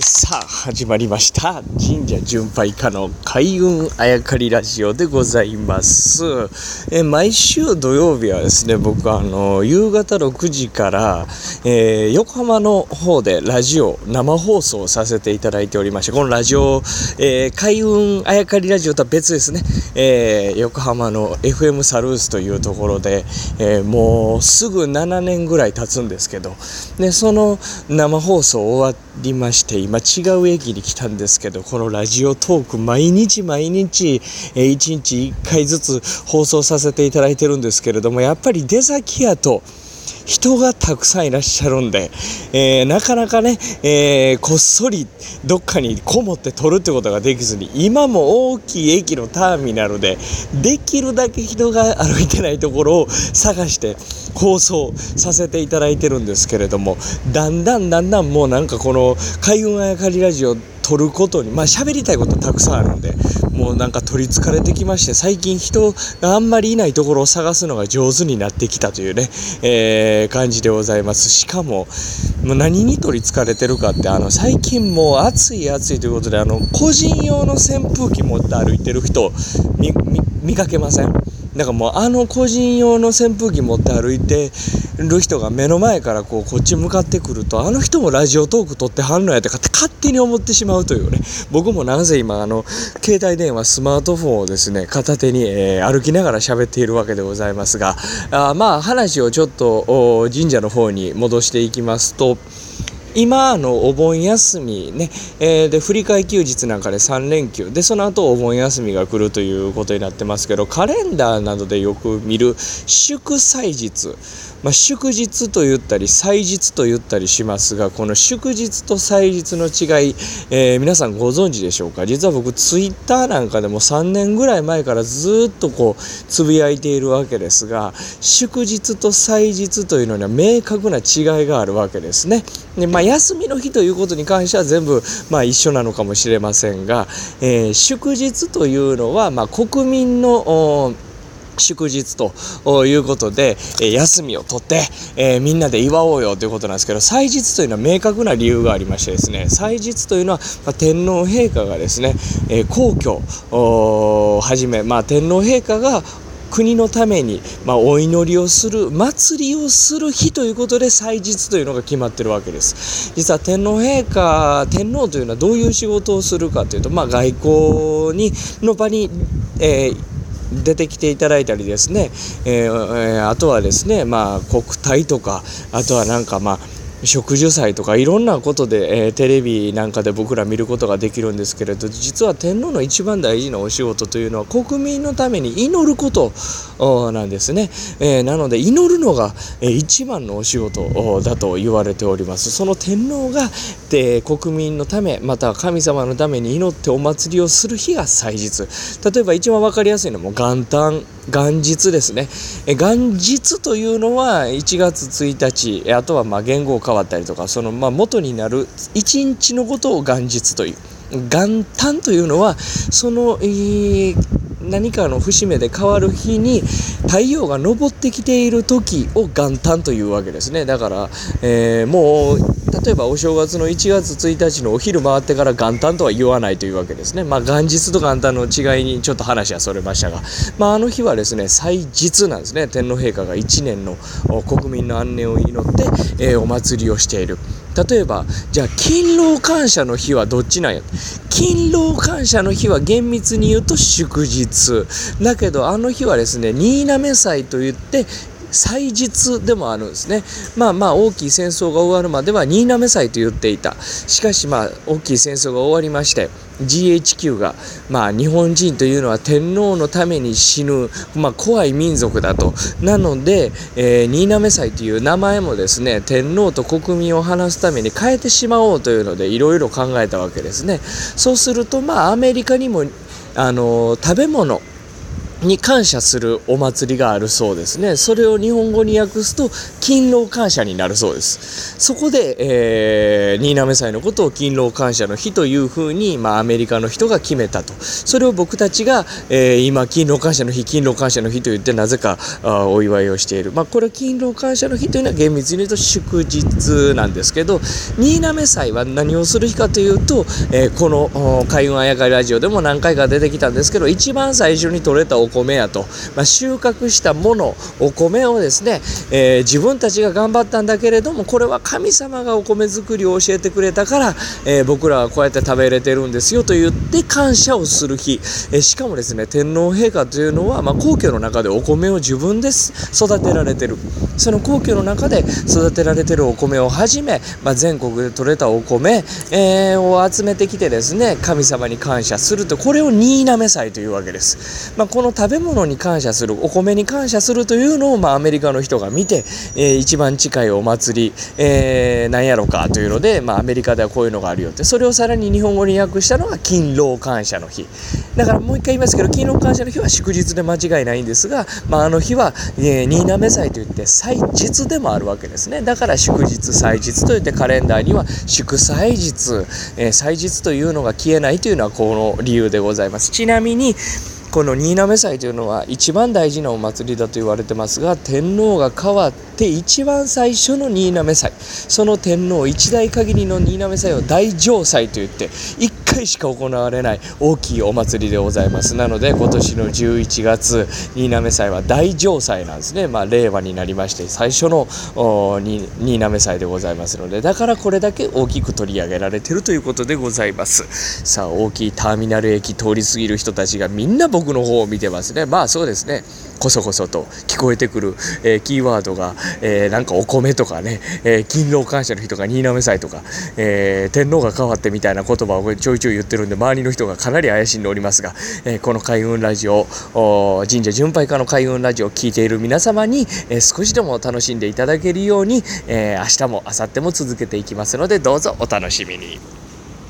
さあ始まりました。神社巡拝家の開運あやかりラジオでございます。え毎週土曜日はですね僕あの夕方6時から、えー、横浜の方でラジオ生放送させていただいておりましてこのラジオ、えー、開運あやかりラジオとは別ですね、えー、横浜の FM サルースというところで、えもうすぐ7年ぐらい経つんですけどでその生放送終わりまして今違う駅に来たんですけどこのラジオトーク毎日毎日、え、1日1回ずつ放送させていただいてるんですけれどもやっぱり出先やと人がたくさんいらっしゃるんで、えー、なかなかね、えー、こっそりどっかにこもって撮るってことができずに今も大きい駅のターミナルでできるだけ人が歩いてないところを探して放送させていただいてるんですけれどもだんだんだんだんもうなんかこの開運あやかりラジオ撮ることにまあ喋りたいことたくさんあるんでもうなんか取りつかれてきまして最近人があんまりいないところを探すのが上手になってきたというね、えー、感じでございます。しかももう何に取りつかれてるかってあの最近もう暑い暑いということであの個人用の扇風機持って歩いてる人見かけません？だからもうあの個人用の扇風機持って歩いてる人が目の前からこうこっち向かってくるとあの人もラジオトーク撮ってはんのやって勝手に思ってしまうというね。僕もなぜ今あの携帯電話スマートフォンをですね片手に、えー、歩きながら喋っているわけでございますがあまあ話をちょっと神社の方に戻していきますと今のお盆休みね、えー、で振り替休日なんかで3連休でその後お盆休みが来るということになってますけどカレンダーなどでよく見る祝祭日。まあ、祝日と言ったり祭日と言ったりしますがこの祝日と祭日の違い、えー、皆さんご存知でしょうか？実は僕ツイッターなんかでも3年ぐらい前からずっとこうつぶやいているわけですが祝日と祭日というのには明確な違いがあるわけですね。でまあ、休みの日ということに関しては全部、まあ、一緒なのかもしれませんが、えー、祝日というのは、まあ、国民の祝日ということで、え休みを取って、えみんなで祝おうよということなんですけど祭日というのは明確な理由がありましてですね祭日というのは、ま天皇陛下がですね、え皇居をはじめ、まあ、天皇陛下が国のために、まあ、お祈りをする祭りをする日ということで祭日というのが決まってるわけです。実は天皇陛下天皇というのはどういう仕事をするかというと、まあ、外交にの場に、えー出てきていただいたりですね、えー、あとはですね、まあ、国体とかあとはなんかまあ植樹祭とかいろんなことで、えー、テレビなんかで僕ら見ることができるんですけれど実は天皇の一番大事なお仕事というのは国民のために祈ることなんですね、えー、なので祈るのが、えー、一番のお仕事だと言われております。その天皇がで国民のためまた神様のために祈ってお祭りをする日が祭日。例えば一番分かりやすいのも元旦元日ですね。元日というのは1月1日あとはまあ言語変わったりとかそのまあ元になる一日のことを元日という元旦というのはその、えー、何かの節目で変わる日に太陽が昇ってきている時を元旦というわけですね。だから、えー、もう例えばお正月の1月1日のお昼回ってから元旦とは言わないというわけですね。まあ元日と元旦の違いにちょっと話はそれましたが、まあ、あの日はですね祭日なんですね。天皇陛下が1年の国民の安寧を祈って、えー、お祭りをしている。例えばじゃあ勤労感謝の日はどっちなんや？勤労感謝の日は厳密に言うと祝日。だけどあの日はですね新滑祭といって祭日でもあるんですね。まあまあ大きい戦争が終わるまでは新滑祭と言っていた。しかしまあ大きい戦争が終わりまして GHQ がまあ日本人というのは天皇のために死ぬ、まあ、怖い民族だと。なので、えー、新滑祭という名前もですね天皇と国民を話すために変えてしまおうというのでいろいろ考えたわけですね。そうするとまあアメリカにもあの食べ物に感謝するお祭りがあるそうですね。それを日本語に訳すと、勤労感謝になるそうです。そこで、えー、新滑祭のことを勤労感謝の日というふうに、まあ、アメリカの人が決めたと。それを僕たちが、えー、今、勤労感謝の日、勤労感謝の日と言って、なぜかあお祝いをしている。まあ、これ、勤労感謝の日というのは厳密に言うと祝日なんですけど、新滑祭は何をする日かというと、えー、この開運あやかりラジオでも何回か出てきたんですけど、一番最初に取れたおお米やと、まあ、収穫したものお米をですね、えー、自分たちが頑張ったんだけれどもこれは神様がお米作りを教えてくれたから、えー、僕らはこうやって食べれてるんですよと言って感謝をする日、えー、しかもですね天皇陛下というのは、まあ、皇居の中でお米を自分で育てられてる。その皇居の中で育てられてるお米をはじめ、まあ、全国で採れたお米、えー、を集めてきてですね神様に感謝すると。これを新滑祭というわけです、まあ、この食べ物に感謝するお米に感謝するというのを、まあ、アメリカの人が見て、えー、一番近いお祭り、えー、何やろかというので、まあ、アメリカではこういうのがあるよって。それをさらに日本語に訳したのが勤労感謝の日。だからもう一回言いますけど勤労感謝の日は祝日で間違いないんですが、まあ、あの日は、えー、新滑祭といって祭日でもあるわけですね。だから祝日祭日といってカレンダーには祝祭日、えー、祭日というのが消えないというのはこの理由でございます。ちなみにこの新滑祭というのは一番大事なお祭りだと言われてますが天皇が変わって一番最初の新滑祭。その天皇一代限りの新滑祭を大城祭といって一回しか行われない大きいお祭りでございます。なので今年の11月新滑祭は大城祭なんですね。まあ令和になりまして最初の新滑祭でございますのでだからこれだけ大きく取り上げられてるということでございます。さあ大きいターミナル駅通り過ぎる人たちがみんな僕の方を見てますね。まあそうですね。こそこそと聞こえてくる、えー、キーワードが、えー、なんかお米とかね、えー、勤労感謝の日とか新滑祭とか、えー、天皇が変わってみたいな言葉をちょいちょい言ってるんで周りの人がかなり怪しんでおりますが、えー、この開運ラジオ神社巡拝家の開運ラジオを聴いている皆様に、えー、少しでも楽しんでいただけるように、えー、明日も明後日も続けていきますのでどうぞお楽しみに。